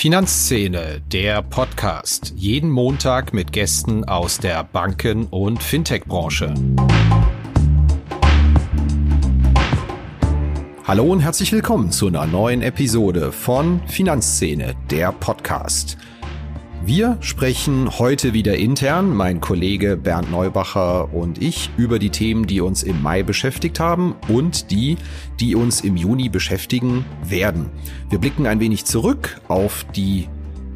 Finanzszene, der Podcast. Jeden Montag mit Gästen aus der Banken- und Fintech-Branche. Hallo und herzlich willkommen zu einer neuen Episode von Finanzszene, der Podcast. Wir sprechen heute wieder intern, mein Kollege Bernd Neubacher und ich, über die Themen, die uns im Mai beschäftigt haben und die, die uns im Juni beschäftigen werden. Wir blicken ein wenig zurück auf die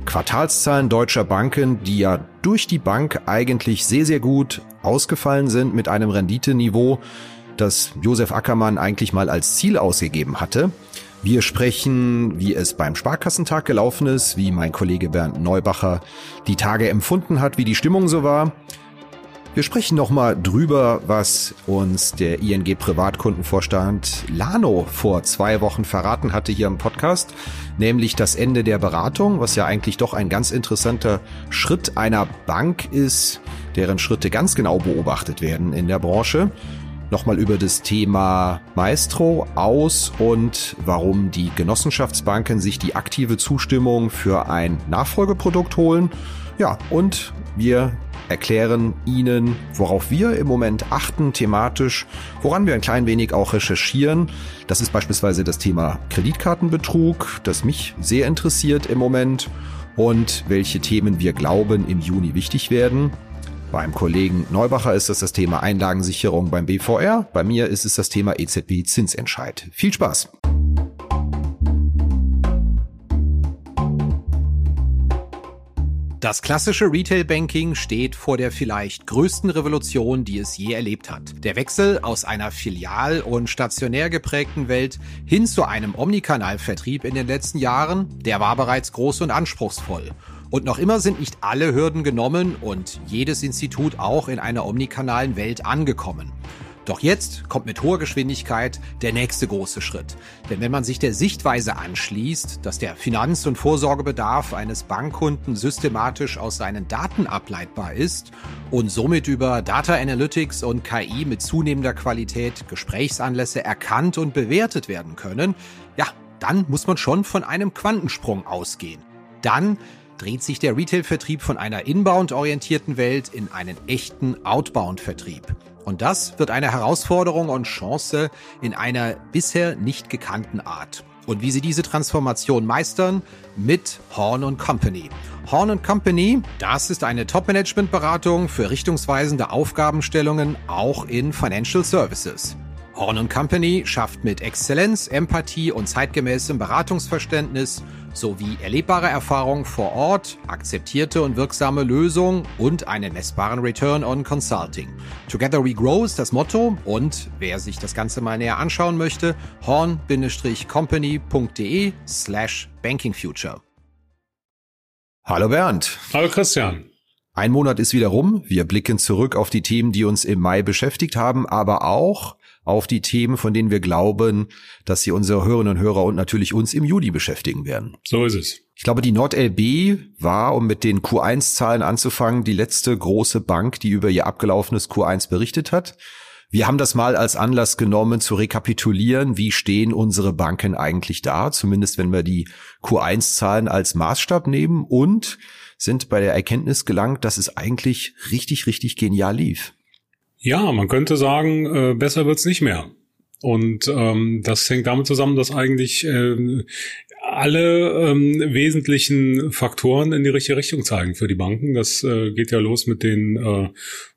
Quartalszahlen deutscher Banken, die ja durch die Bank eigentlich sehr, sehr gut ausgefallen sind mit einem Renditeniveau, das Josef Ackermann eigentlich mal als Ziel ausgegeben hatte. Wir sprechen, wie es beim Sparkassentag gelaufen ist, wie mein Kollege Bernd Neubacher die Tage empfunden hat, wie die Stimmung so war. Wir sprechen nochmal drüber, was uns der ING Privatkundenvorstand Lano vor zwei Wochen verraten hatte hier im Podcast, nämlich das Ende der Beratung, was ja eigentlich doch ein ganz interessanter Schritt einer Bank ist, deren Schritte ganz genau beobachtet werden in der Branche nochmal über das Thema Maestro aus und warum die Genossenschaftsbanken sich die aktive Zustimmung für ein Nachfolgeprodukt holen. Ja, und wir erklären Ihnen, worauf wir im Moment achten thematisch, woran wir ein klein wenig auch recherchieren. Das ist beispielsweise das Thema Kreditkartenbetrug, das mich sehr interessiert im Moment und welche Themen wir glauben im Juni wichtig werden. Beim Kollegen Neubacher ist das das Thema Einlagensicherung beim BVR. Bei mir ist es das Thema EZB Zinsentscheid. Viel Spaß! Das klassische Retail-Banking steht vor der vielleicht größten Revolution, die es je erlebt hat. Der Wechsel aus einer filial- und stationär geprägten Welt hin zu einem Omnikanalvertrieb in den letzten Jahren, der war bereits groß und anspruchsvoll. Und noch immer sind nicht alle Hürden genommen und jedes Institut auch in einer omnikanalen Welt angekommen. Doch jetzt kommt mit hoher Geschwindigkeit der nächste große Schritt. Denn wenn man sich der Sichtweise anschließt, dass der Finanz- und Vorsorgebedarf eines Bankkunden systematisch aus seinen Daten ableitbar ist und somit über Data Analytics und KI mit zunehmender Qualität Gesprächsanlässe erkannt und bewertet werden können, ja, dann muss man schon von einem Quantensprung ausgehen. Dann dreht sich der Retail-Vertrieb von einer inbound-orientierten Welt in einen echten Outbound-Vertrieb. Und das wird eine Herausforderung und Chance in einer bisher nicht gekannten Art. Und wie sie diese Transformation meistern? Mit Horn Company. Horn Company, das ist eine Top-Management-Beratung für richtungsweisende Aufgabenstellungen auch in Financial Services. Horn Company schafft mit Exzellenz, Empathie und zeitgemäßem Beratungsverständnis sowie erlebbare Erfahrung vor Ort, akzeptierte und wirksame Lösungen und einen messbaren Return on Consulting. Together we grow ist das Motto und wer sich das Ganze mal näher anschauen möchte, horn-company.de slash bankingfuture. Hallo Bernd. Hallo Christian. Ein Monat ist wieder rum. Wir blicken zurück auf die Themen, die uns im Mai beschäftigt haben, aber auch auf die Themen, von denen wir glauben, dass sie unsere Hörerinnen und Hörer und natürlich uns im Juli beschäftigen werden. So ist es. Ich glaube, die NordLB war, um mit den Q1-Zahlen anzufangen, die letzte große Bank, die über ihr abgelaufenes Q1 berichtet hat. Wir haben das mal als Anlass genommen, zu rekapitulieren, wie stehen unsere Banken eigentlich da, zumindest wenn wir die Q1-Zahlen als Maßstab nehmen und sind bei der Erkenntnis gelangt, dass es eigentlich richtig, richtig genial lief. Ja, man könnte sagen, äh, besser wird's nicht mehr. Und ähm, das hängt damit zusammen, dass eigentlich äh, alle ähm, wesentlichen Faktoren in die richtige Richtung zeigen für die Banken. Das äh, geht ja los mit den äh,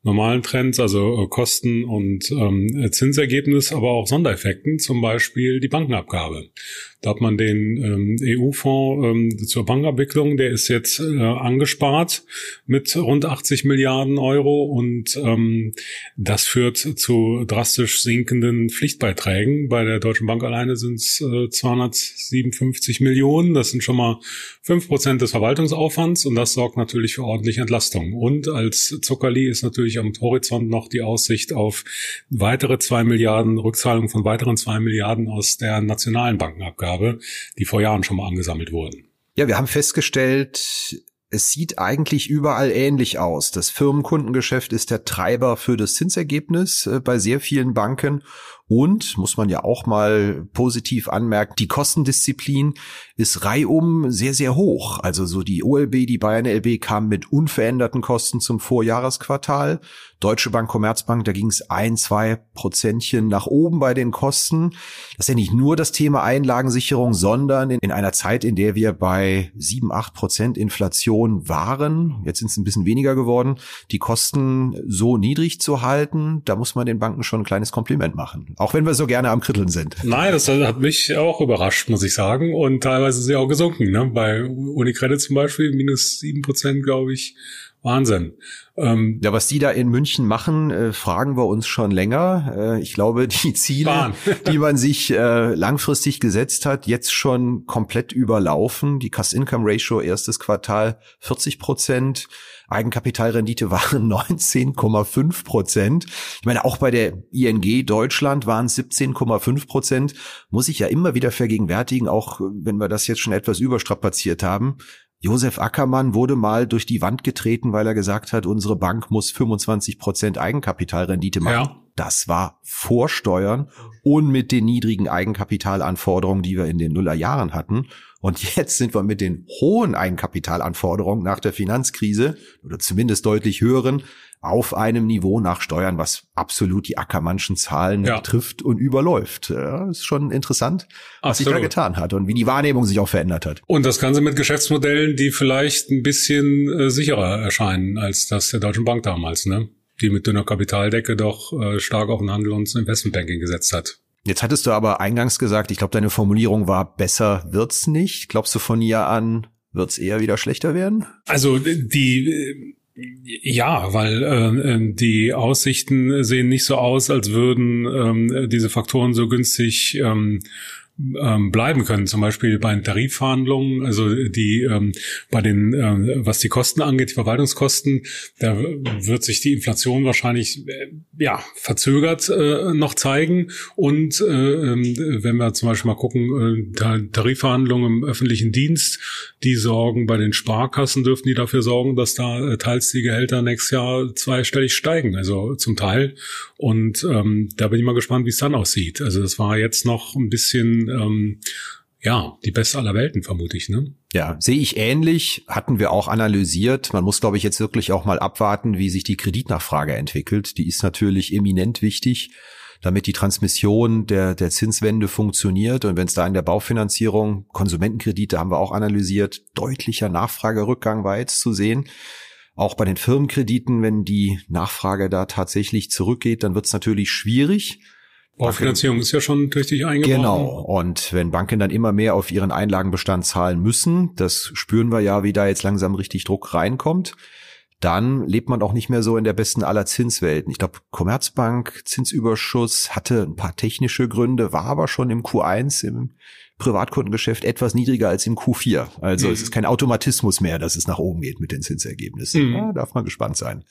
normalen Trends, also äh, Kosten und ähm, Zinsergebnis, aber auch Sondereffekten, zum Beispiel die Bankenabgabe. Da hat man den ähm, EU-Fonds ähm, zur Bankabwicklung, der ist jetzt äh, angespart mit rund 80 Milliarden Euro und ähm, das führt zu drastisch sinkenden Pflichtbeiträgen. Bei der Deutschen Bank alleine sind es äh, 257 Millionen. Das sind schon mal fünf Prozent des Verwaltungsaufwands und das sorgt natürlich für ordentliche Entlastung. Und als Zuckerli ist natürlich am Horizont noch die Aussicht auf weitere zwei Milliarden, Rückzahlung von weiteren zwei Milliarden aus der nationalen Bankenabgabe. Die vor Jahren schon mal angesammelt wurden. Ja, wir haben festgestellt, es sieht eigentlich überall ähnlich aus. Das Firmenkundengeschäft ist der Treiber für das Zinsergebnis äh, bei sehr vielen Banken Und, muss man ja auch mal positiv anmerken, die Kostendisziplin ist reihum sehr, sehr hoch. Also so die OLB, die Bayern LB kamen mit unveränderten Kosten zum Vorjahresquartal. Deutsche Bank, Commerzbank, da ging es ein, zwei Prozentchen nach oben bei den Kosten. Das ist ja nicht nur das Thema Einlagensicherung, sondern in, in einer Zeit, in der wir bei sieben, acht Prozent Inflation waren, jetzt sind es ein bisschen weniger geworden, die Kosten so niedrig zu halten, da muss man den Banken schon ein kleines Kompliment machen. Auch wenn wir so gerne am Kritteln sind. Nein, das hat mich auch überrascht, muss ich sagen. Und teilweise ist ja auch gesunken. Ne? Bei Unicredit zum Beispiel minus sieben Prozent, glaube ich. Wahnsinn. Ähm, ja, was die da in München machen, äh, fragen wir uns schon länger. Äh, ich glaube, die Ziele, die man sich äh, langfristig gesetzt hat, jetzt schon komplett überlaufen. Die Cost-Income-Ratio erstes Quartal 40 Prozent. Eigenkapitalrendite waren 19,5 Prozent. Ich meine, auch bei der ING Deutschland waren es 17,5 Prozent. Muss ich ja immer wieder vergegenwärtigen, auch wenn wir das jetzt schon etwas überstrapaziert haben. Josef Ackermann wurde mal durch die Wand getreten, weil er gesagt hat, unsere Bank muss 25 Prozent Eigenkapitalrendite machen. Ja. Das war vor Steuern und mit den niedrigen Eigenkapitalanforderungen, die wir in den Nullerjahren hatten. Und jetzt sind wir mit den hohen Eigenkapitalanforderungen nach der Finanzkrise oder zumindest deutlich höheren auf einem Niveau nach Steuern, was absolut die Ackermannschen Zahlen ja. trifft und überläuft. Ja, ist schon interessant, was sich da getan hat und wie die Wahrnehmung sich auch verändert hat. Und das Ganze mit Geschäftsmodellen, die vielleicht ein bisschen äh, sicherer erscheinen als das der Deutschen Bank damals, ne? Die mit dünner Kapitaldecke doch äh, stark auf den Handel und Investmentbanking gesetzt hat. Jetzt hattest du aber eingangs gesagt, ich glaube, deine Formulierung war besser wird's nicht. Glaubst du von hier an wird's eher wieder schlechter werden? Also die ja, weil äh, ähm, die Aussichten sehen nicht so aus, als würden ähm, diese Faktoren so günstig ähm, ähm, bleiben können. Zum Beispiel bei den Tarifverhandlungen, also die ähm, bei den, ähm, was die Kosten angeht, die Verwaltungskosten, da wird sich die Inflation wahrscheinlich äh, ja verzögert äh, noch zeigen. Und äh, ähm, wenn wir zum Beispiel mal gucken, äh, Tarifverhandlungen im öffentlichen Dienst, die sorgen bei den Sparkassen dürften die dafür sorgen, dass da äh, teils die Gehälter nächstes Jahr zweistellig steigen, also zum Teil. Und ähm, da bin ich mal gespannt, wie es dann aussieht. Also das war jetzt noch ein bisschen ähm, ja, die beste aller Welten, vermute ich, ne? Ja, sehe ich ähnlich, hatten wir auch analysiert. Man muss, glaube ich, jetzt wirklich auch mal abwarten, wie sich die Kreditnachfrage entwickelt. Die ist natürlich eminent wichtig, damit die Transmission der, der Zinswende funktioniert. Und wenn es da in der Baufinanzierung, Konsumentenkredite haben wir auch analysiert, deutlicher Nachfragerückgang war jetzt zu sehen. Auch bei den Firmenkrediten, wenn die Nachfrage da tatsächlich zurückgeht, dann wird es natürlich schwierig. Baufinanzierung ist ja schon richtig eingebaut. Genau. Und wenn Banken dann immer mehr auf ihren Einlagenbestand zahlen müssen, das spüren wir ja, wie da jetzt langsam richtig Druck reinkommt, dann lebt man auch nicht mehr so in der besten aller Zinswelten. Ich glaube, Commerzbank, Zinsüberschuss hatte ein paar technische Gründe, war aber schon im Q1 im Privatkundengeschäft etwas niedriger als im Q4. Also mhm. es ist kein Automatismus mehr, dass es nach oben geht mit den Zinsergebnissen. Mhm. Ja, darf man gespannt sein.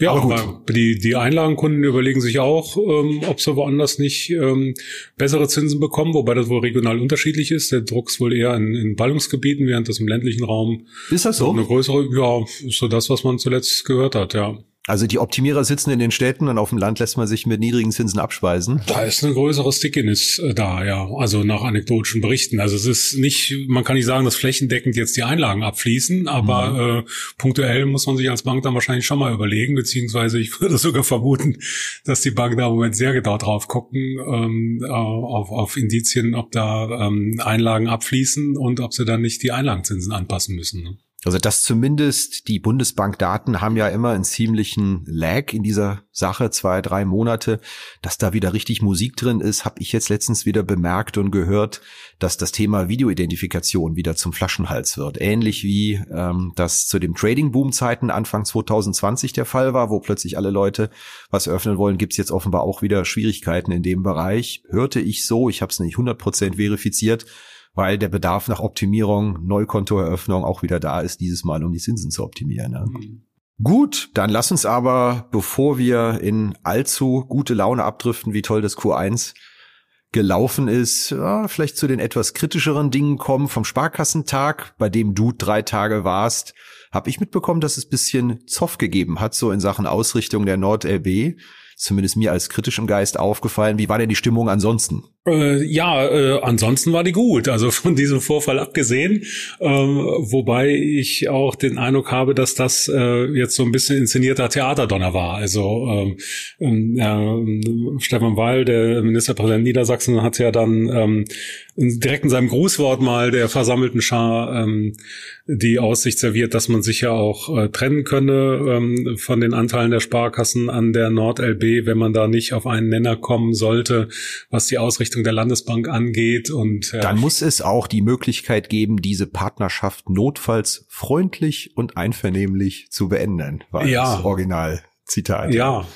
Ja, aber, aber die, die Einlagenkunden überlegen sich auch, ähm, ob sie woanders nicht ähm, bessere Zinsen bekommen, wobei das wohl regional unterschiedlich ist. Der Druck ist wohl eher in, in Ballungsgebieten, während das im ländlichen Raum ist das so? Eine größere, ja, ist so das, was man zuletzt gehört hat, ja. Also die Optimierer sitzen in den Städten und auf dem Land lässt man sich mit niedrigen Zinsen abspeisen. Da ist eine größere Stickiness äh, da, ja. Also nach anekdotischen Berichten. Also es ist nicht, man kann nicht sagen, dass flächendeckend jetzt die Einlagen abfließen, aber mhm. äh, punktuell muss man sich als Bank dann wahrscheinlich schon mal überlegen, beziehungsweise ich würde sogar vermuten, dass die Banken da im Moment sehr genau drauf gucken, ähm, auf, auf Indizien, ob da ähm, Einlagen abfließen und ob sie dann nicht die Einlagenzinsen anpassen müssen. Ne? Also das zumindest, die Bundesbankdaten haben ja immer einen ziemlichen Lag in dieser Sache, zwei, drei Monate. Dass da wieder richtig Musik drin ist, habe ich jetzt letztens wieder bemerkt und gehört, dass das Thema Videoidentifikation wieder zum Flaschenhals wird. Ähnlich wie ähm, das zu dem Trading-Boom-Zeiten Anfang 2020 der Fall war, wo plötzlich alle Leute was öffnen wollen, gibt's jetzt offenbar auch wieder Schwierigkeiten in dem Bereich. Hörte ich so, ich habe es nicht 100% verifiziert weil der Bedarf nach Optimierung, Neukontoeröffnung auch wieder da ist, dieses Mal, um die Zinsen zu optimieren. Ja. Mhm. Gut, dann lass uns aber, bevor wir in allzu gute Laune abdriften, wie toll das Q1 gelaufen ist, ja, vielleicht zu den etwas kritischeren Dingen kommen. Vom Sparkassentag, bei dem du drei Tage warst, habe ich mitbekommen, dass es bisschen Zoff gegeben hat, so in Sachen Ausrichtung der NordLB. zumindest mir als kritischem Geist aufgefallen. Wie war denn die Stimmung ansonsten? Äh, ja, äh, ansonsten war die gut. Also von diesem Vorfall abgesehen, ähm, wobei ich auch den Eindruck habe, dass das äh, jetzt so ein bisschen inszenierter Theaterdonner war. Also ähm, äh, Stefan Weil, der Ministerpräsident Niedersachsen, hat ja dann ähm, direkt in seinem Grußwort mal der versammelten Schar ähm, die Aussicht serviert, dass man sich ja auch äh, trennen könne ähm, von den Anteilen der Sparkassen an der NordLB, wenn man da nicht auf einen Nenner kommen sollte, was die Ausrichtung der Landesbank angeht. Und äh, dann muss es auch die Möglichkeit geben, diese Partnerschaft notfalls freundlich und einvernehmlich zu beenden. War ja. das Originalzitat. Ja,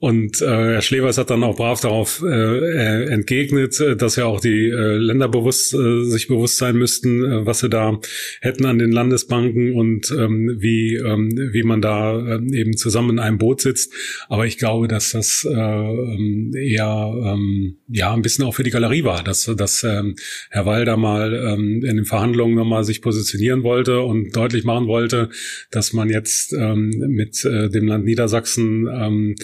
und äh, Herr Schlevers hat dann auch brav darauf äh, äh entgegnet, äh, dass ja auch die äh, Länder bewusst, äh, sich bewusst sein müssten, äh, was sie da hätten an den Landesbanken und ähm, wie, ähm, wie man da äh, eben zusammen in einem Boot sitzt. Aber ich glaube, dass das äh, ähm, eher ähm, ja ein bisschen auch für die Galerie war, dass, dass ähm, Herr Walder mal ähm, in den Verhandlungen nochmal sich positionieren wollte und deutlich machen wollte, dass man jetzt ähm, mit äh, dem Land Niedersachsen ähm,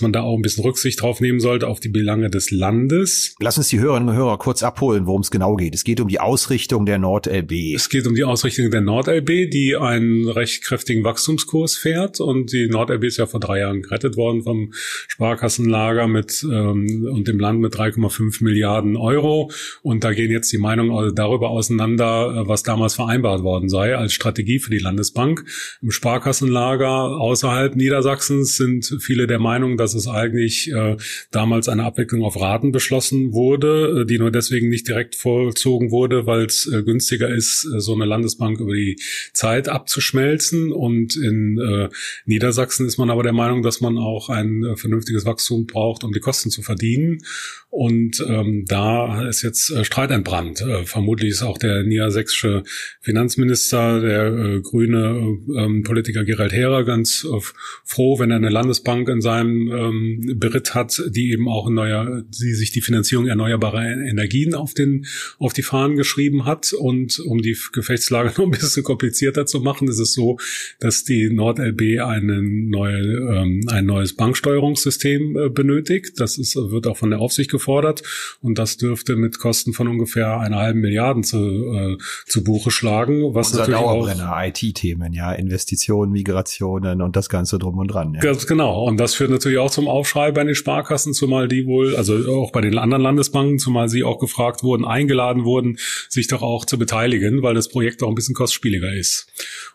man da auch ein bisschen Rücksicht drauf nehmen sollte auf die Belange des Landes. Lass uns die Hörerinnen und Hörer kurz abholen, worum es genau geht. Es geht um die Ausrichtung der NordLB. Es geht um die Ausrichtung der NordLB, die einen recht kräftigen Wachstumskurs fährt und die NordLB ist ja vor drei Jahren gerettet worden vom Sparkassenlager mit ähm, und dem Land mit 3,5 Milliarden Euro und da gehen jetzt die Meinungen darüber auseinander, äh, was damals vereinbart worden sei als Strategie für die Landesbank. Im Sparkassenlager außerhalb Niedersachsens sind viele der Meinung, dass es eigentlich äh, damals eine Abwicklung auf Raten beschlossen wurde, äh, die nur deswegen nicht direkt vollzogen wurde, weil es äh, günstiger ist, äh, so eine Landesbank über die Zeit abzuschmelzen. Und in äh, Niedersachsen ist man aber der Meinung, dass man auch ein äh, vernünftiges Wachstum braucht, um die Kosten zu verdienen. Und ähm, da ist jetzt äh, Streit entbrannt. Äh, vermutlich ist auch der niedersächsische Finanzminister, der äh, grüne äh, Politiker Gerald Herer, ganz äh, froh, wenn er eine Landesbank in seinem ähm, Beritt hat, die eben auch neuer, die sich die Finanzierung erneuerbarer Energien auf den auf die Fahnen geschrieben hat. Und um die Gefechtslage noch ein bisschen komplizierter zu machen, ist es so, dass die NordLB eine neue, ähm, ein neues Banksteuerungssystem äh, benötigt. Das ist, wird auch von der Aufsicht gefordert und das dürfte mit Kosten von ungefähr einer halben Milliarden zu, äh, zu Buche schlagen. Was Unser natürlich Dauerbrenner, IT-Themen, ja, Investitionen, Migrationen und das Ganze drum und dran. Ja. Ganz genau. Und das führt natürlich auch zum Aufschrei bei den Sparkassen, zumal die wohl, also auch bei den anderen Landesbanken, zumal sie auch gefragt wurden, eingeladen wurden, sich doch auch zu beteiligen, weil das Projekt auch ein bisschen kostspieliger ist.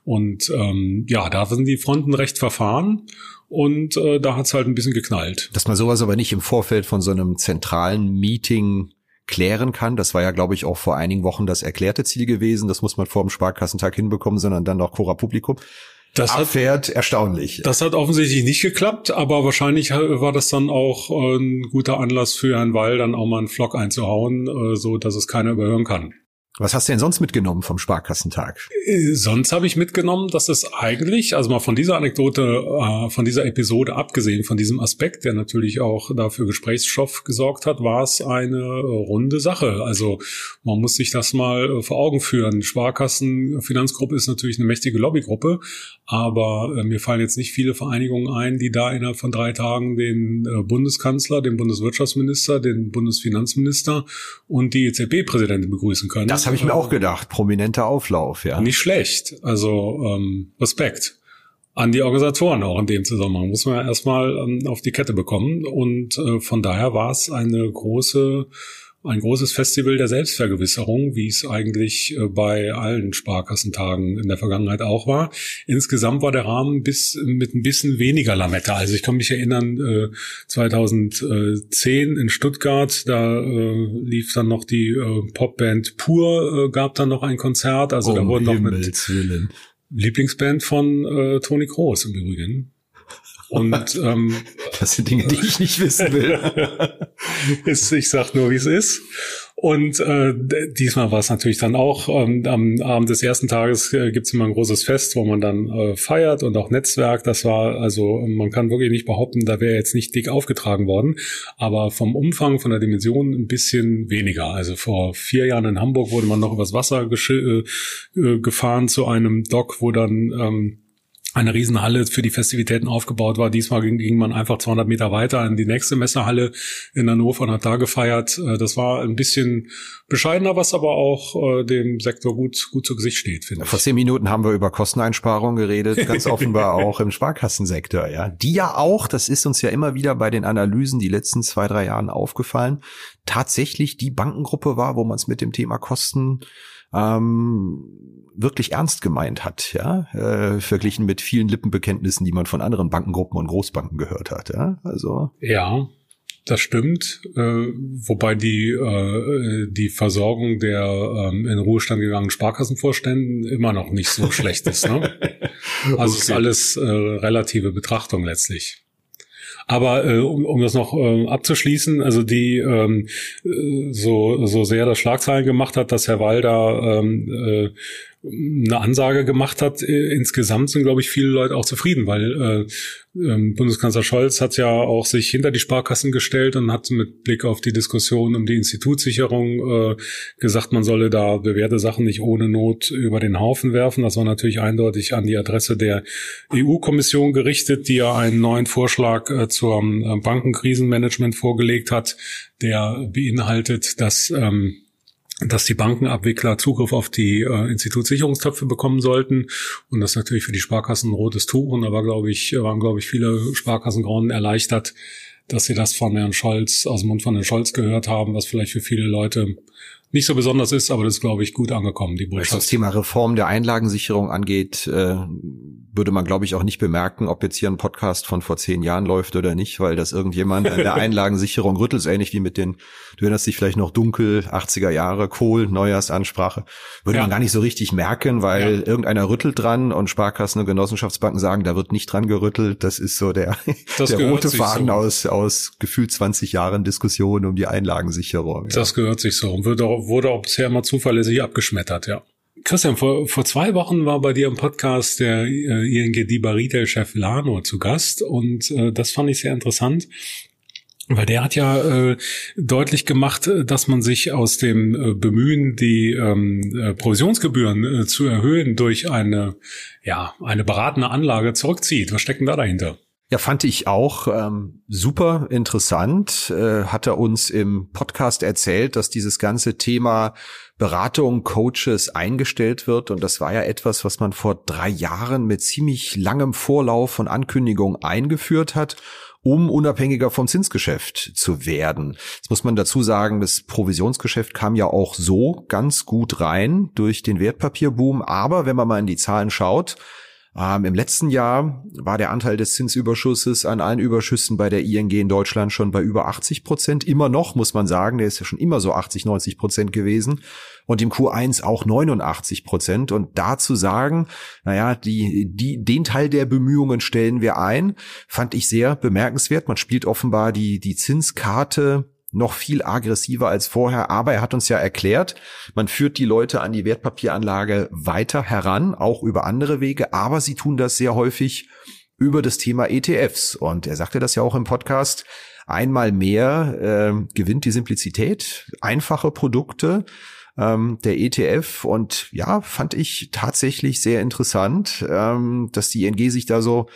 Und ähm, ja, da sind die Fronten recht verfahren. Und äh, da hat's halt ein bisschen geknallt. Dass man sowas aber nicht im Vorfeld von so einem zentralen Meeting klären kann. Das war ja, glaube ich, auch vor einigen Wochen das erklärte Ziel gewesen. Das muss man vor dem Sparkassentag hinbekommen, sondern dann noch Cora Publikum. Das abfährt, hat, erstaunlich. Das hat offensichtlich nicht geklappt, aber wahrscheinlich war das dann auch äh, ein guter Anlass für Herrn Weil, dann auch mal einen Vlog einzuhauen, äh, so dass es keiner überhören kann. Was hast du denn sonst mitgenommen vom Sparkassentag? Äh, sonst habe ich mitgenommen, dass es eigentlich, also mal von dieser Anekdote, äh, von dieser Episode abgesehen, von diesem Aspekt, der natürlich auch dafür Gesprächsstoff gesorgt hat, war es eine runde Sache. Also man muss sich das mal äh, vor Augen führen. Sparkassenfinanzgruppe ist natürlich eine mächtige Lobbygruppe, aber mir fallen jetzt nicht viele Vereinigungen ein, die da innerhalb von drei Tagen den Bundeskanzler, den Bundeswirtschaftsminister, den Bundesfinanzminister und die EZB-Präsidentin begrüßen können. Das habe ich mir auch gedacht. Prominenter Auflauf, ja. Nicht schlecht. Also ähm, Respekt an die Organisatoren auch in dem Zusammenhang. Muss man ja erstmal ähm, auf die Kette bekommen. Und äh, von daher war es eine große ein großes Festival der Selbstvergewisserung, wie es eigentlich äh, bei allen Sparkassentagen in der Vergangenheit auch war. Insgesamt war der Rahmen bis mit ein bisschen weniger Lametta. Also ich kann mich erinnern, 2010 äh, in Stuttgart, da äh, lief dann noch die Popband Pur, gab dann noch ein Konzert. Also um da wurden noch mit Willen. Lieblingsband von Toni Kroos im Übrigen. Und ähm, das sind Dinge, die ich nicht wissen will. ist, ich sag nur, wie es ist. Und äh, diesmal war es natürlich dann auch, ähm, am Abend des ersten Tages äh, gibt es immer ein großes Fest, wo man dann äh, feiert und auch Netzwerk. Das war, also man kann wirklich nicht behaupten, da wäre jetzt nicht dick aufgetragen worden, aber vom Umfang, von der Dimension ein bisschen weniger. Also vor vier Jahren in Hamburg wurde man noch übers Wasser äh, äh, gefahren zu einem Dock, wo dann ähm, eine Riesenhalle für die Festivitäten aufgebaut war. Diesmal ging, ging, man einfach 200 Meter weiter in die nächste Messehalle in Hannover und hat da gefeiert. Äh, das war ein bisschen bescheidener, was aber auch äh, dem Sektor gut, gut zu Gesicht steht, finde ich. Vor zehn Minuten haben wir über Kosteneinsparungen geredet, ganz offenbar auch im Sparkassensektor, ja. Die ja auch, das ist uns ja immer wieder bei den Analysen die letzten zwei, drei Jahren aufgefallen, tatsächlich die Bankengruppe war, wo man es mit dem Thema Kosten ähm, wirklich ernst gemeint hat, ja, äh, verglichen mit vielen Lippenbekenntnissen, die man von anderen Bankengruppen und Großbanken gehört hat, ja. Also ja, das stimmt, äh, wobei die äh, die Versorgung der ähm, in Ruhestand gegangenen Sparkassenvorständen immer noch nicht so schlecht ist. Ne? Also okay. ist alles äh, relative Betrachtung letztlich. Aber äh, um, um das noch äh, abzuschließen, also die ähm, äh, so so sehr das Schlagzeilen gemacht hat, dass Herr Walder ähm, äh, eine Ansage gemacht hat, äh, insgesamt sind, glaube ich, viele Leute auch zufrieden, weil äh, äh, Bundeskanzler Scholz hat ja auch sich hinter die Sparkassen gestellt und hat mit Blick auf die Diskussion um die Institutssicherung äh, gesagt, man solle da bewährte Sachen nicht ohne Not über den Haufen werfen. Das war natürlich eindeutig an die Adresse der EU-Kommission gerichtet, die ja einen neuen Vorschlag äh, zum äh, Bankenkrisenmanagement vorgelegt hat, der beinhaltet, dass ähm, dass die Bankenabwickler Zugriff auf die äh, Institutssicherungstöpfe bekommen sollten und das natürlich für die Sparkassen ein rotes Tuch und da war glaube ich waren glaube ich viele Sparkassengrauen erleichtert, dass sie das von Herrn Scholz aus dem Mund von Herrn Scholz gehört haben, was vielleicht für viele Leute nicht so besonders ist, aber das ist, glaube ich, gut angekommen, die Botschaft. Was das Thema Reform der Einlagensicherung angeht, äh, würde man, glaube ich, auch nicht bemerken, ob jetzt hier ein Podcast von vor zehn Jahren läuft oder nicht, weil das irgendjemand an der Einlagensicherung rüttelt, ähnlich wie mit den, du erinnerst dich vielleicht noch dunkel, 80er Jahre, Kohl, Neujahrsansprache, würde ja. man gar nicht so richtig merken, weil ja. irgendeiner rüttelt dran und Sparkassen und Genossenschaftsbanken sagen, da wird nicht dran gerüttelt. Das ist so der, der rote Faden so. aus, aus gefühlt 20 Jahren Diskussion um die Einlagensicherung. Das ja. gehört sich so und wird auch wurde auch bisher immer zuverlässig abgeschmettert, ja. Christian, vor, vor zwei Wochen war bei dir im Podcast der äh, ING DIBA Retail-Chef Lano zu Gast und äh, das fand ich sehr interessant. Weil der hat ja äh, deutlich gemacht, dass man sich aus dem äh, Bemühen, die ähm, äh, Provisionsgebühren äh, zu erhöhen durch eine, ja, eine beratende Anlage zurückzieht. Was steckt denn da dahinter? Ja, fand ich auch ähm, super interessant. Äh, hat er uns im Podcast erzählt, dass dieses ganze Thema Beratung, Coaches eingestellt wird. Und das war ja etwas, was man vor drei Jahren mit ziemlich langem Vorlauf von Ankündigungen eingeführt hat um unabhängiger vom Zinsgeschäft zu werden. Jetzt muss man dazu sagen, das Provisionsgeschäft kam ja auch so ganz gut rein durch den Wertpapierboom. Aber wenn man mal in die Zahlen schaut, ähm, Im letzten Jahr war der Anteil des Zinsüberschusses an allen Überschüssen bei der ING in Deutschland schon bei über 80 Prozent. Immer noch, muss man sagen, der ist ja schon immer so 80, 90 Prozent gewesen. Und im Q1 auch 89 Prozent. Und da zu sagen, naja, die, die, den Teil der Bemühungen stellen wir ein, fand ich sehr bemerkenswert. Man spielt offenbar die, die Zinskarte noch viel aggressiver als vorher. Aber er hat uns ja erklärt, man führt die Leute an die Wertpapieranlage weiter heran, auch über andere Wege. Aber sie tun das sehr häufig über das Thema ETFs. Und er sagte das ja auch im Podcast. Einmal mehr äh, gewinnt die Simplizität, einfache Produkte ähm, der ETF und ja, fand ich tatsächlich sehr interessant, ähm, dass die ING sich da so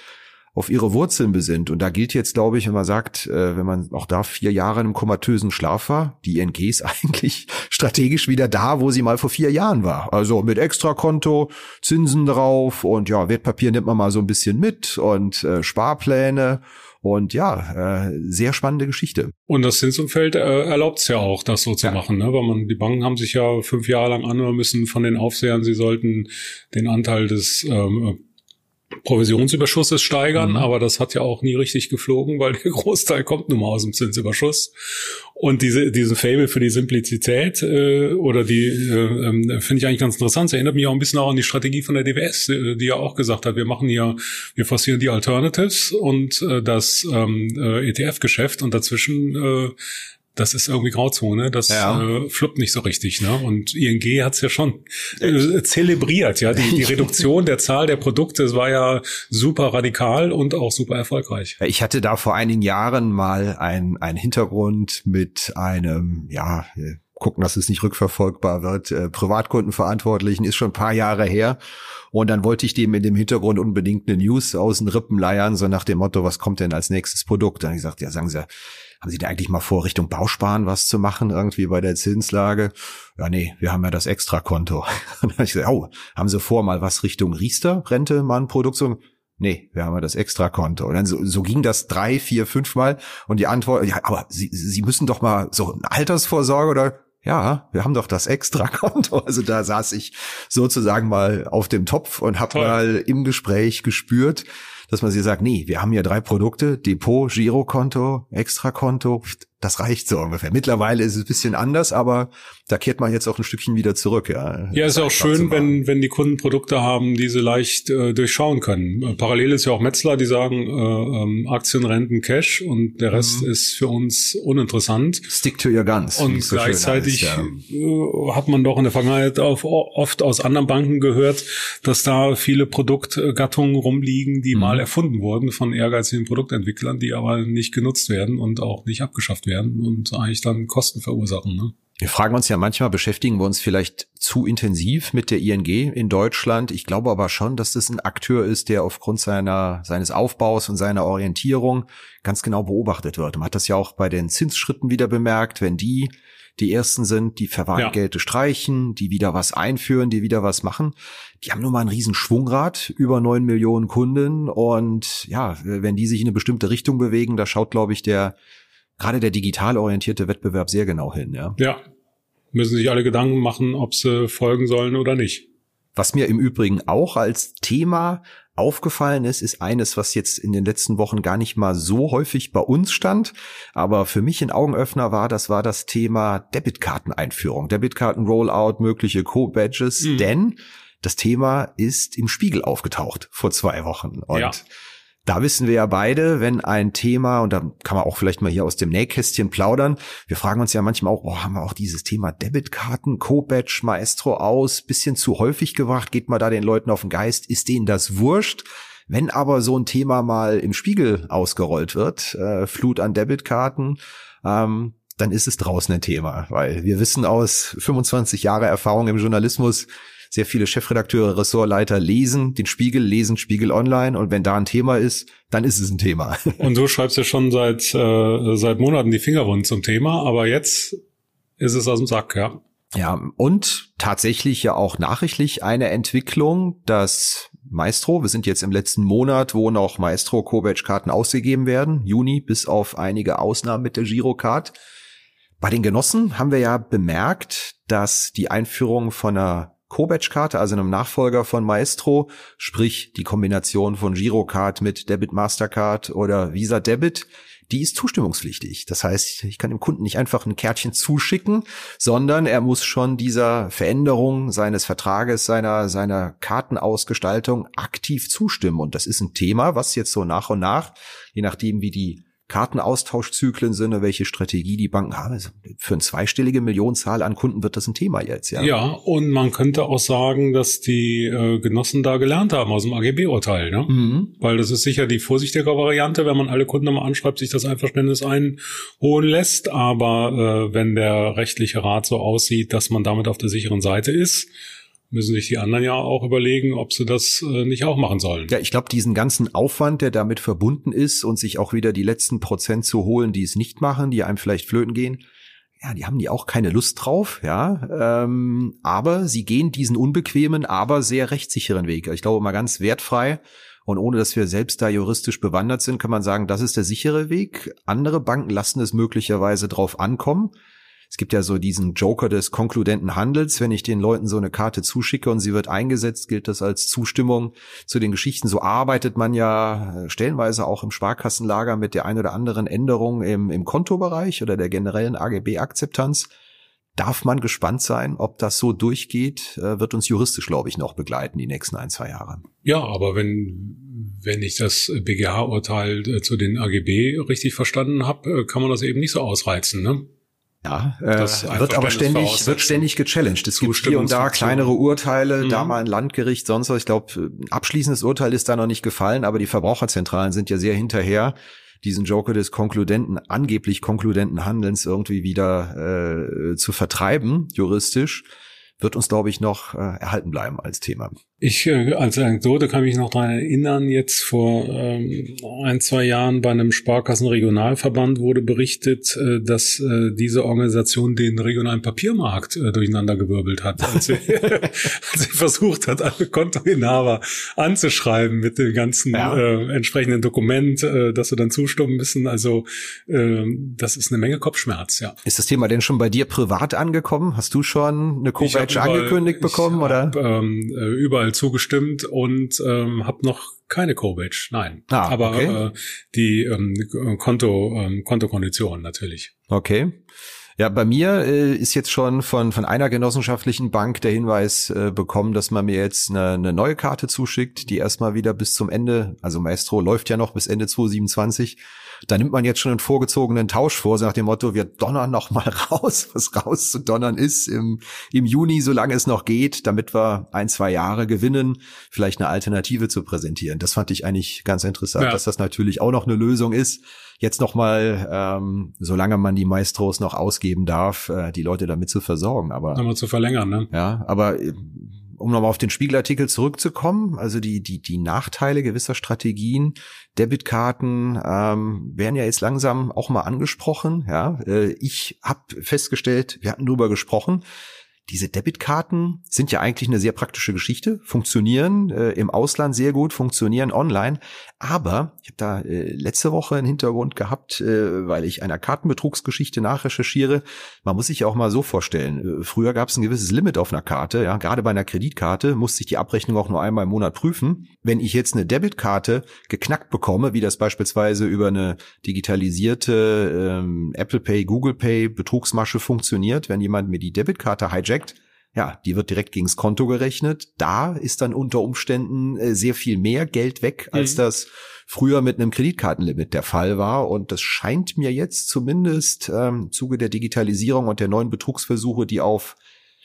auf ihre Wurzeln besinnt. Und da gilt jetzt, glaube ich, wenn man sagt, äh, wenn man auch da vier Jahre in einem komatösen Schlaf war, die ING ist eigentlich strategisch wieder da, wo sie mal vor vier Jahren war. Also mit Extrakonto, Zinsen drauf und ja, Wertpapier nimmt man mal so ein bisschen mit und äh, Sparpläne. Und ja, äh, sehr spannende Geschichte. Und das Zinsumfeld äh, erlaubt es ja auch, das so zu ja. machen, ne? Weil man, die Banken haben sich ja fünf Jahre lang anhören müssen von den Aufsehern, sie sollten den Anteil des ähm, Provisionsüberschusses steigern, mhm. aber das hat ja auch nie richtig geflogen, weil der Großteil kommt nun mal aus dem Zinsüberschuss. Und diese, diesen Fable für die Simplizität äh, oder die äh, äh, finde ich eigentlich ganz interessant. Das erinnert mich auch ein bisschen auch an die Strategie von der DWS, äh, die ja auch gesagt hat, wir machen hier, wir forcieren die Alternatives und äh, das ähm, äh, ETF-Geschäft und dazwischen äh, das ist irgendwie Grauzone, das ja. äh, fluppt nicht so richtig. Ne? Und ING hat es ja schon äh, zelebriert, ja, die, die Reduktion der Zahl der Produkte, das war ja super radikal und auch super erfolgreich. Ich hatte da vor einigen Jahren mal ein, ein Hintergrund mit einem, ja, gucken, dass es nicht rückverfolgbar wird. Äh, Privatkundenverantwortlichen ist schon ein paar Jahre her. Und dann wollte ich dem in dem Hintergrund unbedingt eine News aus den Rippen leiern, so nach dem Motto, was kommt denn als nächstes Produkt? Dann habe ich gesagt, ja, sagen Sie, haben Sie da eigentlich mal vor, Richtung Bausparen was zu machen, irgendwie bei der Zinslage? Ja, nee, wir haben ja das Extrakonto. Und dann habe ich gesagt, oh, haben Sie vor, mal was Richtung Riester-Rente, mal ein Produkt zu Nee, wir haben ja das Extrakonto. Und dann so, so ging das drei, vier, fünf Mal. Und die Antwort, ja, aber Sie, Sie müssen doch mal so eine Altersvorsorge oder ja, wir haben doch das Extrakonto. Also da saß ich sozusagen mal auf dem Topf und habe mal im Gespräch gespürt, dass man sie sagt, nee, wir haben hier drei Produkte, Depot, Girokonto, Extrakonto, das reicht so ungefähr. Mittlerweile ist es ein bisschen anders, aber da kehrt man jetzt auch ein Stückchen wieder zurück. Ja, ja ist auch schön, wenn, wenn die Kunden Produkte haben, die sie leicht äh, durchschauen können. Äh, parallel ist ja auch Metzler, die sagen äh, ähm, Aktien, Renten, Cash und der Rest mhm. ist für uns uninteressant. Stick to your guns. Und so gleichzeitig heißt, ja. Äh, hat man doch in der Vergangenheit auch oft aus anderen Banken gehört, dass da viele Produktgattungen rumliegen, die mhm. mal erfunden wurden von ehrgeizigen Produktentwicklern, die aber nicht genutzt werden und auch nicht abgeschafft werden werden und eigentlich dann Kosten verursachen. Ne? Wir fragen uns ja manchmal, beschäftigen wir uns vielleicht zu intensiv mit der ING in Deutschland. Ich glaube aber schon, dass das ein Akteur ist, der aufgrund seiner, seines Aufbaus und seiner Orientierung ganz genau beobachtet wird. Man hat das ja auch bei den Zinsschritten wieder bemerkt, wenn die die ersten sind, die Verwahrgelte ja. streichen, die wieder was einführen, die wieder was machen. Die haben nun mal ein riesen Schwungrad, über neun Millionen Kunden und ja, wenn die sich in eine bestimmte Richtung bewegen, da schaut, glaube ich, der gerade der digital orientierte Wettbewerb sehr genau hin, ja. Ja. Müssen sich alle Gedanken machen, ob sie folgen sollen oder nicht. Was mir im Übrigen auch als Thema aufgefallen ist, ist eines, was jetzt in den letzten Wochen gar nicht mal so häufig bei uns stand, aber für mich ein Augenöffner war, das war das Thema Debitkarteneinführung, Debitkarten-Rollout, mögliche Co-Badges, mhm. denn das Thema ist im Spiegel aufgetaucht vor zwei Wochen. Und ja. Da wissen wir ja beide, wenn ein Thema, und da kann man auch vielleicht mal hier aus dem Nähkästchen plaudern, wir fragen uns ja manchmal auch, oh, haben wir auch dieses Thema Debitkarten, Co-Badge, Maestro aus, bisschen zu häufig gebracht, geht mal da den Leuten auf den Geist, ist denen das wurscht? Wenn aber so ein Thema mal im Spiegel ausgerollt wird, äh, Flut an Debitkarten, ähm, dann ist es draußen ein Thema, weil wir wissen aus 25 Jahre Erfahrung im Journalismus, sehr viele Chefredakteure, Ressortleiter lesen den Spiegel, lesen Spiegel Online und wenn da ein Thema ist, dann ist es ein Thema. Und du schreibst ja schon seit, äh, seit Monaten die Finger rund zum Thema, aber jetzt ist es aus dem Sack, ja. Ja, und tatsächlich ja auch nachrichtlich eine Entwicklung, dass Maestro, wir sind jetzt im letzten Monat, wo noch Maestro Co-Badge-Karten ausgegeben werden, Juni, bis auf einige Ausnahmen mit der Girocard. Bei den Genossen haben wir ja bemerkt, dass die Einführung von einer Co-Badge-Karte, also einem Nachfolger von Maestro, sprich die Kombination von Girocard mit Debit Mastercard oder Visa Debit, die ist zustimmungspflichtig. Das heißt, ich kann dem Kunden nicht einfach ein Kärtchen zuschicken, sondern er muss schon dieser Veränderung seines Vertrages, seiner, seiner Kartenausgestaltung aktiv zustimmen. Und das ist ein Thema, was jetzt so nach und nach, je nachdem wie die Kartenaustauschzyklen sind oder welche Strategie die Banken haben. Also für eine zweistellige Millionenzahl an Kunden wird das ein Thema jetzt, ja. Ja, und man könnte auch sagen, dass die äh, Genossen da gelernt haben aus dem AGB-Urteil, ne? Mhm. Weil das ist sicher die vorsichtige Variante, wenn man alle Kunden nochmal anschreibt, sich das Einverständnis einholen lässt. Aber äh, wenn der rechtliche Rat so aussieht, dass man damit auf der sicheren Seite ist, müssen sich die anderen ja auch überlegen, ob sie das äh, nicht auch machen sollen. Ja, ich glaube, diesen ganzen Aufwand, der damit verbunden ist und sich auch wieder die letzten Prozent zu holen, die es nicht machen, die einem vielleicht flöten gehen, ja, die haben die auch keine Lust drauf, ja. Ähm, aber sie gehen diesen unbequemen, aber sehr rechtssicheren Weg. Ich glaube mal ganz wertfrei. Und ohne dass wir selbst da juristisch bewandert sind, kann man sagen, das ist der sichere Weg. Andere Banken lassen es möglicherweise drauf ankommen es gibt ja so diesen Joker des konkludenten Handels. Wenn ich den Leuten so eine Karte zuschicke und sie wird eingesetzt, gilt das als Zustimmung zu den Geschichten. So arbeitet man ja äh, stellenweise auch im Sparkassenlager mit der ein oder anderen Änderung im, im Kontobereich oder der generellen AGB-Akzeptanz. Darf man gespannt sein, ob das so durchgeht, äh, wird uns juristisch, glaube ich, noch begleiten die nächsten ein, zwei Jahre. Ja, aber wenn, wenn ich das BGH-Urteil äh, zu den AGB richtig verstanden habe, kann man das eben nicht so ausreizen, ne? Ja, äh, wird aber ständig, wird ständig gechallenged. Es gibt hier und da kleinere Urteile, mhm. da mal ein Landgericht, sonst was. Ich glaube, abschließendes Urteil ist da noch nicht gefallen, aber die Verbraucherzentralen sind ja sehr hinterher, diesen Joker des konkludenten, angeblich konkludenten Handelns irgendwie wieder äh, zu vertreiben, juristisch, wird uns, glaube ich, noch äh, erhalten bleiben als Thema. Ich äh, als Anekdote kann mich noch daran erinnern, jetzt vor ähm, ein, zwei Jahren bei einem Sparkassenregionalverband wurde berichtet, äh, dass äh, diese Organisation den regionalen Papiermarkt äh, durcheinandergewirbelt hat, als sie, als sie versucht hat, alle Kontoinhaber anzuschreiben mit dem ganzen ja. äh, entsprechenden Dokument, äh, dass sie dann zustimmen müssen. Also äh, das ist eine Menge Kopfschmerz, ja. Ist das Thema denn schon bei dir privat angekommen? Hast du schon eine Co-Badge angekündigt bekommen? Hab, oder? Ähm, äh, überall Fall zugestimmt und ähm, habe noch keine Co-Badge, nein. Ah, Aber okay. äh, die ähm, Konto, ähm, Kontokonditionen natürlich. Okay. Ja, bei mir äh, ist jetzt schon von, von einer genossenschaftlichen Bank der Hinweis äh, bekommen, dass man mir jetzt eine, eine neue Karte zuschickt, die erstmal wieder bis zum Ende, also Maestro läuft ja noch bis Ende 2027, da nimmt man jetzt schon einen vorgezogenen Tausch vor, so nach dem Motto, wir donnern noch mal raus, was raus zu donnern ist im, im Juni, solange es noch geht, damit wir ein, zwei Jahre gewinnen, vielleicht eine Alternative zu präsentieren. Das fand ich eigentlich ganz interessant, ja. dass das natürlich auch noch eine Lösung ist. Jetzt noch mal, ähm, solange man die Maestros noch ausgeben darf, äh, die Leute damit zu versorgen. Aber nochmal zu verlängern, ne? Ja, aber um nochmal auf den Spiegelartikel zurückzukommen, also die, die, die Nachteile gewisser Strategien, Debitkarten ähm, werden ja jetzt langsam auch mal angesprochen. Ja, äh, ich habe festgestellt, wir hatten drüber gesprochen, diese Debitkarten sind ja eigentlich eine sehr praktische Geschichte, funktionieren äh, im Ausland sehr gut, funktionieren online. Aber ich habe da äh, letzte Woche einen Hintergrund gehabt, äh, weil ich einer Kartenbetrugsgeschichte nachrecherchiere. Man muss sich ja auch mal so vorstellen. Äh, früher gab es ein gewisses Limit auf einer Karte. Ja, gerade bei einer Kreditkarte musste ich die Abrechnung auch nur einmal im Monat prüfen. Wenn ich jetzt eine Debitkarte geknackt bekomme, wie das beispielsweise über eine digitalisierte ähm, Apple Pay, Google Pay Betrugsmasche funktioniert, wenn jemand mir die Debitkarte hijackt, Project, ja, die wird direkt gegens Konto gerechnet. Da ist dann unter Umständen äh, sehr viel mehr Geld weg, als mhm. das früher mit einem Kreditkartenlimit der Fall war. Und das scheint mir jetzt zumindest ähm, im Zuge der Digitalisierung und der neuen Betrugsversuche, die auf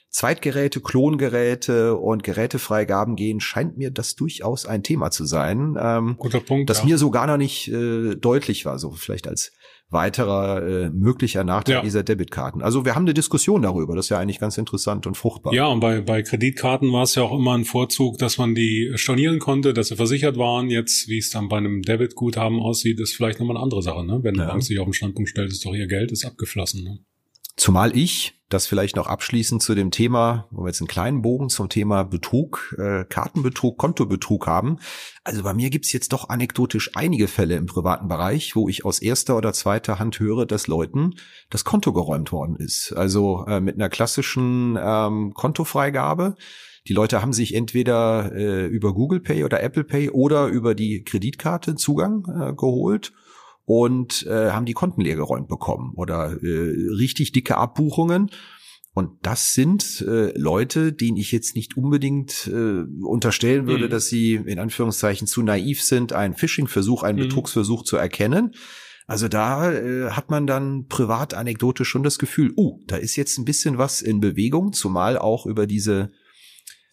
Zweitgeräte, Klongeräte und Gerätefreigaben gehen, scheint mir das durchaus ein Thema zu sein. Ähm, Guter Punkt. Das ja. mir so gar noch nicht äh, deutlich war, so vielleicht als weiterer äh, möglicher Nachteil ja. dieser Debitkarten. Also wir haben eine Diskussion darüber, das ist ja eigentlich ganz interessant und fruchtbar. Ja, und bei, bei Kreditkarten war es ja auch immer ein Vorzug, dass man die stornieren konnte, dass sie versichert waren. Jetzt, wie es dann bei einem Debitguthaben aussieht, ist vielleicht nochmal eine andere Sache. Ne? Wenn ja. eine Bank sich auf den Standpunkt stellt, ist doch ihr Geld ist abgeflossen. Ne? Zumal ich, das vielleicht noch abschließend zu dem Thema, wo wir jetzt einen kleinen Bogen zum Thema Betrug, äh, Kartenbetrug, Kontobetrug haben. Also bei mir gibt's jetzt doch anekdotisch einige Fälle im privaten Bereich, wo ich aus erster oder zweiter Hand höre, dass Leuten das Konto geräumt worden ist. Also äh, mit einer klassischen ähm, Kontofreigabe. Die Leute haben sich entweder äh, über Google Pay oder Apple Pay oder über die Kreditkarte Zugang äh, geholt und äh, haben die Konten leergeräumt bekommen oder äh, richtig dicke Abbuchungen. Und das sind äh, Leute, denen ich jetzt nicht unbedingt äh, unterstellen würde, mhm. dass sie in Anführungszeichen zu naiv sind, einen Phishing-Versuch, einen mhm. Betrugsversuch zu erkennen. Also da äh, hat man dann privat anekdotisch schon das Gefühl, uh, da ist jetzt ein bisschen was in Bewegung, zumal auch über diese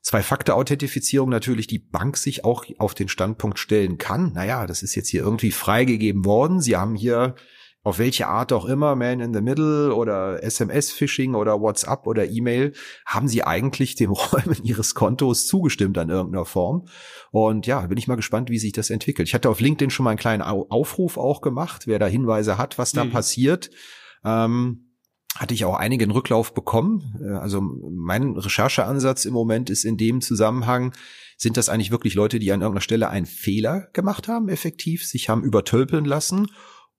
Zwei-Faktor-Authentifizierung natürlich die Bank sich auch auf den Standpunkt stellen kann. Naja, das ist jetzt hier irgendwie freigegeben worden. Sie haben hier auf welche Art auch immer, Man in the Middle oder SMS-Phishing oder WhatsApp oder E-Mail, haben sie eigentlich dem Räumen ihres Kontos zugestimmt an irgendeiner Form. Und ja, bin ich mal gespannt, wie sich das entwickelt. Ich hatte auf LinkedIn schon mal einen kleinen Aufruf auch gemacht, wer da Hinweise hat, was da mhm. passiert. Ähm, hatte ich auch einigen Rücklauf bekommen. Äh, also mein Rechercheansatz im Moment ist in dem Zusammenhang, sind das eigentlich wirklich Leute, die an irgendeiner Stelle einen Fehler gemacht haben, effektiv, sich haben übertölpeln lassen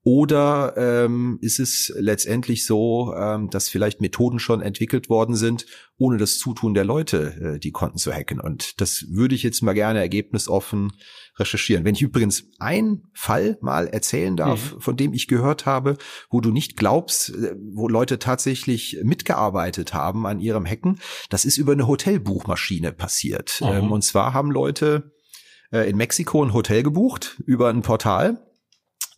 oder ähm, ist es letztendlich so, ähm, dass vielleicht Methoden schon entwickelt worden sind, ohne das Zutun der Leute äh, die Konten zu hacken? Und das würde ich jetzt mal gerne ergebnisoffen recherchieren. Wenn ich übrigens einen Fall mal erzählen darf, mhm. von dem ich gehört habe, wo du nicht glaubst, äh, wo Leute tatsächlich mitgearbeitet haben an ihrem Hacken, das ist über eine Hotelbuchmaschine passiert. Mhm. Ähm, und zwar haben Leute äh, in Mexiko ein Hotel gebucht über ein Portal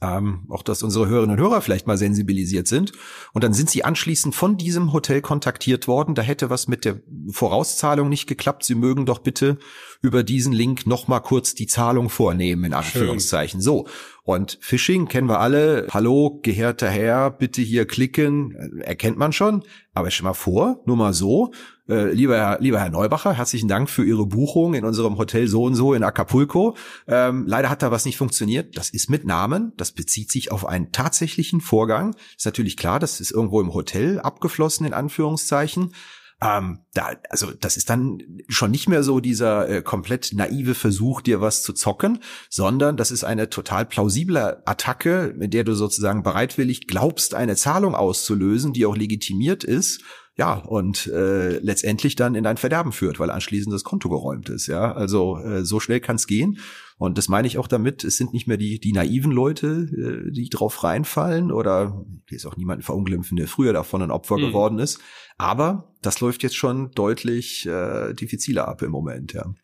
ähm, auch dass unsere Hörerinnen und Hörer vielleicht mal sensibilisiert sind. Und dann sind sie anschließend von diesem Hotel kontaktiert worden. Da hätte was mit der Vorauszahlung nicht geklappt. Sie mögen doch bitte über diesen Link noch mal kurz die Zahlung vornehmen, in Anführungszeichen. Schön. So. Und Phishing kennen wir alle. Hallo, gehörter Herr, bitte hier klicken. Erkennt man schon. Aber stell mal vor, nur mal so. Äh, lieber, Herr, lieber Herr Neubacher, herzlichen Dank für Ihre Buchung in unserem Hotel so und so in Acapulco. Ähm, leider hat da was nicht funktioniert. Das ist mit Namen. Das bezieht sich auf einen tatsächlichen Vorgang. Ist natürlich klar, das ist irgendwo im Hotel abgeflossen, in Anführungszeichen. Ähm, da, also das ist dann schon nicht mehr so dieser äh, komplett naive Versuch, dir was zu zocken, sondern das ist eine total plausible Attacke, mit der du sozusagen bereitwillig glaubst, eine Zahlung auszulösen, die auch legitimiert ist ja, und äh, letztendlich dann in dein Verderben führt, weil anschließend das Konto geräumt ist. Ja, also äh, so schnell kann es gehen. Und das meine ich auch damit, es sind nicht mehr die, die naiven Leute, äh, die drauf reinfallen oder ich will jetzt auch niemanden verunglimpfen, der früher davon ein Opfer mhm. geworden ist. Aber das läuft jetzt schon deutlich äh, diffiziler ab im Moment, ja.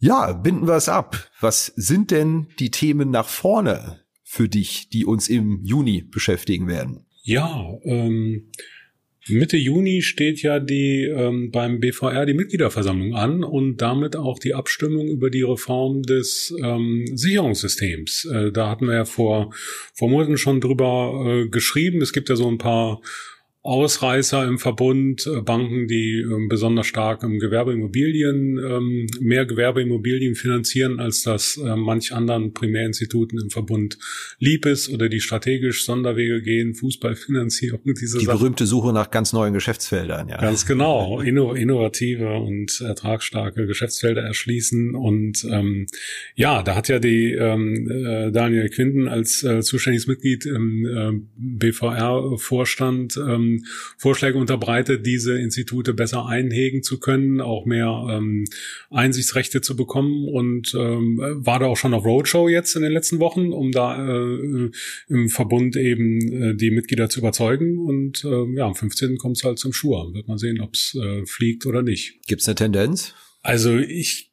Ja, binden wir es ab. Was sind denn die Themen nach vorne für dich, die uns im Juni beschäftigen werden? Ja, ähm, Mitte Juni steht ja die ähm, beim BVR die Mitgliederversammlung an und damit auch die Abstimmung über die Reform des ähm, Sicherungssystems. Äh, da hatten wir ja vor vor Monaten schon drüber äh, geschrieben. Es gibt ja so ein paar Ausreißer im Verbund, äh, Banken, die ähm, besonders stark im Gewerbeimmobilien, ähm, mehr Gewerbeimmobilien finanzieren, als das äh, manch anderen Primärinstituten im Verbund lieb ist oder die strategisch Sonderwege gehen, Fußballfinanzierung, diese Die Sachen. berühmte Suche nach ganz neuen Geschäftsfeldern, ja. Ganz genau, innovative und ertragsstarke Geschäftsfelder erschließen und ähm, ja, da hat ja die ähm, äh, Daniel Quinten als äh, zuständiges Mitglied im äh, BVR-Vorstand ähm, Vorschläge unterbreitet, diese Institute besser einhegen zu können, auch mehr ähm, Einsichtsrechte zu bekommen und ähm, war da auch schon auf Roadshow jetzt in den letzten Wochen, um da äh, im Verbund eben äh, die Mitglieder zu überzeugen und äh, ja, am 15. kommt es halt zum Schur. Wird man sehen, ob es äh, fliegt oder nicht. Gibt es eine Tendenz? Also ich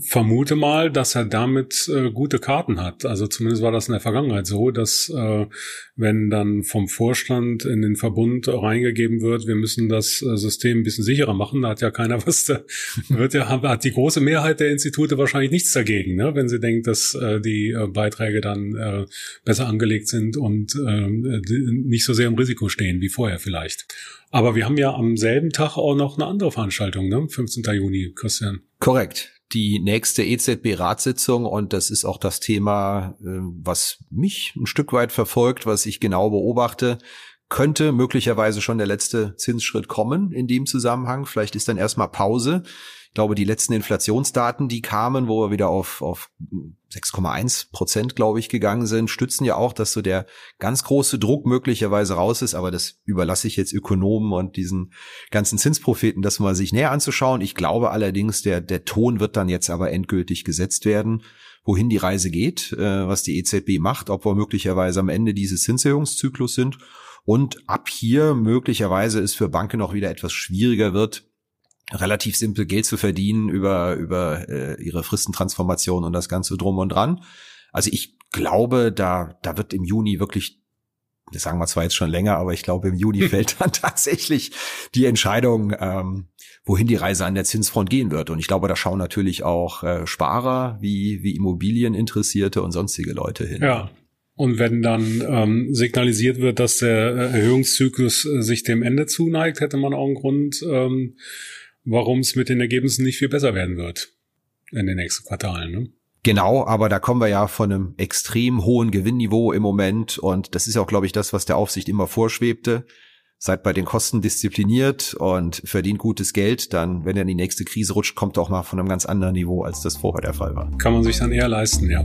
vermute mal, dass er damit äh, gute Karten hat. Also zumindest war das in der Vergangenheit so, dass äh, wenn dann vom Vorstand in den Verbund reingegeben wird, wir müssen das äh, System ein bisschen sicherer machen, da hat ja keiner was, da wird ja, hat die große Mehrheit der Institute wahrscheinlich nichts dagegen, ne? wenn sie denkt, dass äh, die äh, Beiträge dann äh, besser angelegt sind und äh, nicht so sehr im Risiko stehen wie vorher vielleicht. Aber wir haben ja am selben Tag auch noch eine andere Veranstaltung, ne? 15. Juni, Christian. Korrekt. Die nächste EZB-Ratssitzung und das ist auch das Thema, äh, was mich ein Stück weit verfolgt, was ich genau beobachte könnte möglicherweise schon der letzte Zinsschritt kommen in dem Zusammenhang. Vielleicht ist dann erstmal Pause. Ich glaube, die letzten Inflationsdaten, die kamen, wo wir wieder auf, auf 6,1 Prozent, glaube ich, gegangen sind, stützen ja auch, dass so der ganz große Druck möglicherweise raus ist. Aber das überlasse ich jetzt Ökonomen und diesen ganzen Zinspropheten, das mal sich näher anzuschauen. Ich glaube allerdings, der, der Ton wird dann jetzt aber endgültig gesetzt werden wohin die Reise geht, äh, was die EZB macht, ob wir möglicherweise am Ende dieses Zinserhöhungszyklus sind und ab hier möglicherweise es für Banken auch wieder etwas schwieriger wird, relativ simpel Geld zu verdienen über, über äh, ihre Fristentransformation und das Ganze drum und dran. Also ich glaube, da, da wird im Juni wirklich, das sagen wir zwar jetzt schon länger, aber ich glaube, im Juni fällt dann tatsächlich die Entscheidung, ähm, wohin die Reise an der Zinsfront gehen wird. Und ich glaube, da schauen natürlich auch äh, Sparer wie, wie Immobilieninteressierte und sonstige Leute hin. Ja, und wenn dann ähm, signalisiert wird, dass der Erhöhungszyklus äh, sich dem Ende zuneigt, hätte man auch einen Grund, ähm, warum es mit den Ergebnissen nicht viel besser werden wird in den nächsten Quartalen. Ne? Genau, aber da kommen wir ja von einem extrem hohen Gewinnniveau im Moment und das ist auch, glaube ich, das, was der Aufsicht immer vorschwebte. Seid bei den Kosten diszipliniert und verdient gutes Geld, dann, wenn er in die nächste Krise rutscht, kommt er auch mal von einem ganz anderen Niveau, als das vorher der Fall war. Kann man sich dann eher leisten, ja.